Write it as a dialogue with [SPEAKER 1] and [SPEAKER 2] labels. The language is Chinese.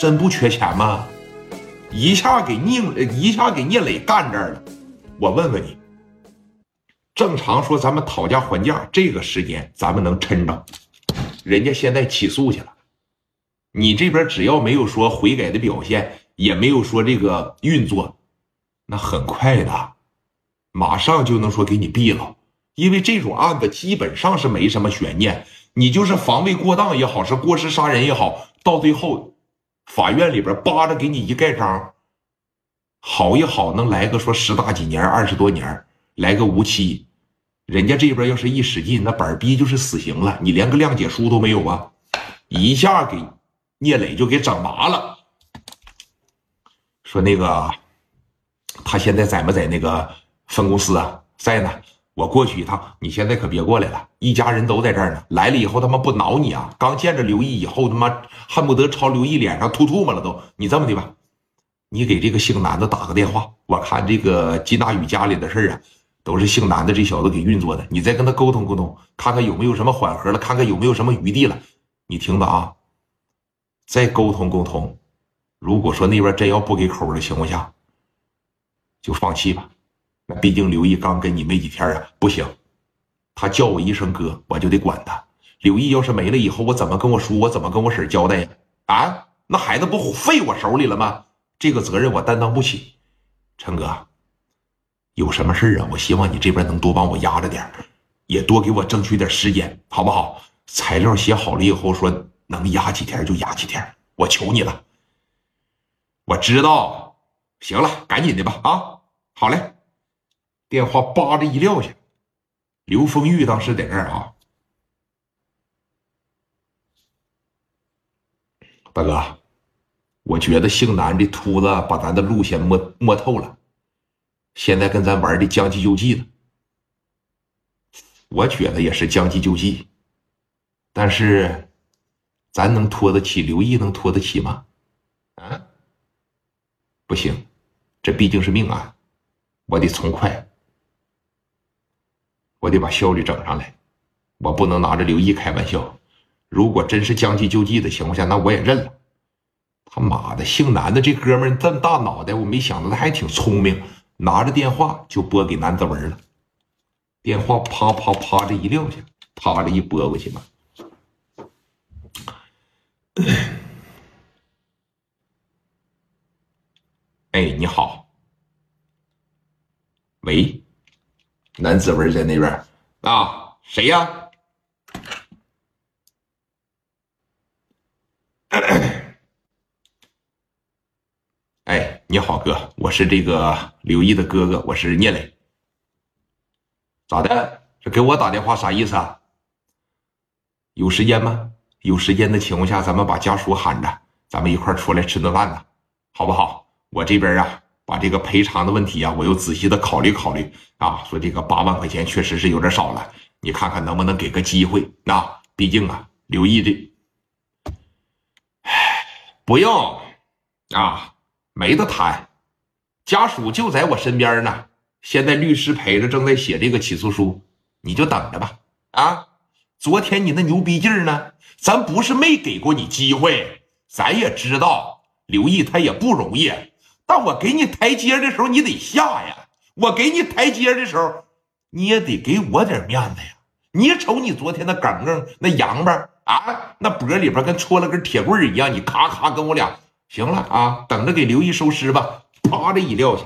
[SPEAKER 1] 真不缺钱吗？一下给宁，一下给聂磊干这儿了。我问问你，正常说咱们讨价还价，这个时间咱们能抻着？人家现在起诉去了，你这边只要没有说悔改的表现，也没有说这个运作，那很快的，马上就能说给你毙了。因为这种案子基本上是没什么悬念，你就是防卫过当也好，是过失杀人也好，到最后。法院里边扒着给你一盖章，好也好，能来个说十大几年、二十多年，来个无期。人家这边要是一使劲，那板逼就是死刑了。你连个谅解书都没有啊！一下给聂磊就给整麻了。说那个他现在在没在那个分公司啊？在呢。我过去一趟，你现在可别过来了，一家人都在这儿呢。来了以后，他妈不挠你啊！刚见着刘毅以后，他妈恨不得朝刘毅脸上吐唾沫了都。你这么的吧，你给这个姓南的打个电话，我看这个金大宇家里的事啊，都是姓南的这小子给运作的。你再跟他沟通沟通，看看有没有什么缓和了，看看有没有什么余地了。你听着啊，再沟通沟通。如果说那边真要不给口的情况下，就放弃吧。毕竟刘毅刚跟你没几天啊，不行，他叫我一声哥，我就得管他。刘毅要是没了以后，我怎么跟我叔，我怎么跟我婶交代呀？啊，那孩子不废我手里了吗？这个责任我担当不起。陈哥，有什么事啊？我希望你这边能多帮我压着点也多给我争取点时间，好不好？材料写好了以后，说能压几天就压几天，我求你了。我知道，行了，赶紧的吧，啊，好嘞。电话叭的一撂下，刘丰玉当时在那儿啊，大哥，我觉得姓南的秃子把咱的路线摸摸透了，现在跟咱玩的将计就计了。我觉得也是将计就计，但是咱能拖得起刘毅？能拖得起吗？啊，不行，这毕竟是命案，我得从快。我得把效率整上来，我不能拿着刘毅开玩笑。如果真是将计就计的情况下，那我也认了。他妈的，姓南的这哥们这么大脑袋，我没想到他还挺聪明。拿着电话就拨给南子文了，电话啪啪啪的一撂下，啪的一拨过去嘛。哎，你好，喂。南子文在那边啊？谁呀？哎，你好，哥，我是这个刘毅的哥哥，我是聂磊。咋的？这给我打电话啥意思啊？有时间吗？有时间的情况下，咱们把家属喊着，咱们一块儿出来吃顿饭呢，好不好？我这边啊。把这个赔偿的问题啊，我又仔细的考虑考虑啊，说这个八万块钱确实是有点少了，你看看能不能给个机会啊？毕竟啊，刘毅这，唉，不用啊，没得谈，家属就在我身边呢，现在律师陪着，正在写这个起诉书，你就等着吧。啊，昨天你那牛逼劲儿呢？咱不是没给过你机会，咱也知道刘毅他也不容易。但我给你台阶的时候，你得下呀！我给你台阶的时候，你也得给我点面子呀！你瞅你昨天那梗梗那洋巴啊，那脖里边跟戳了根铁棍一样，你咔咔跟我俩行了啊！等着给刘毅收尸吧！啪的一撂下。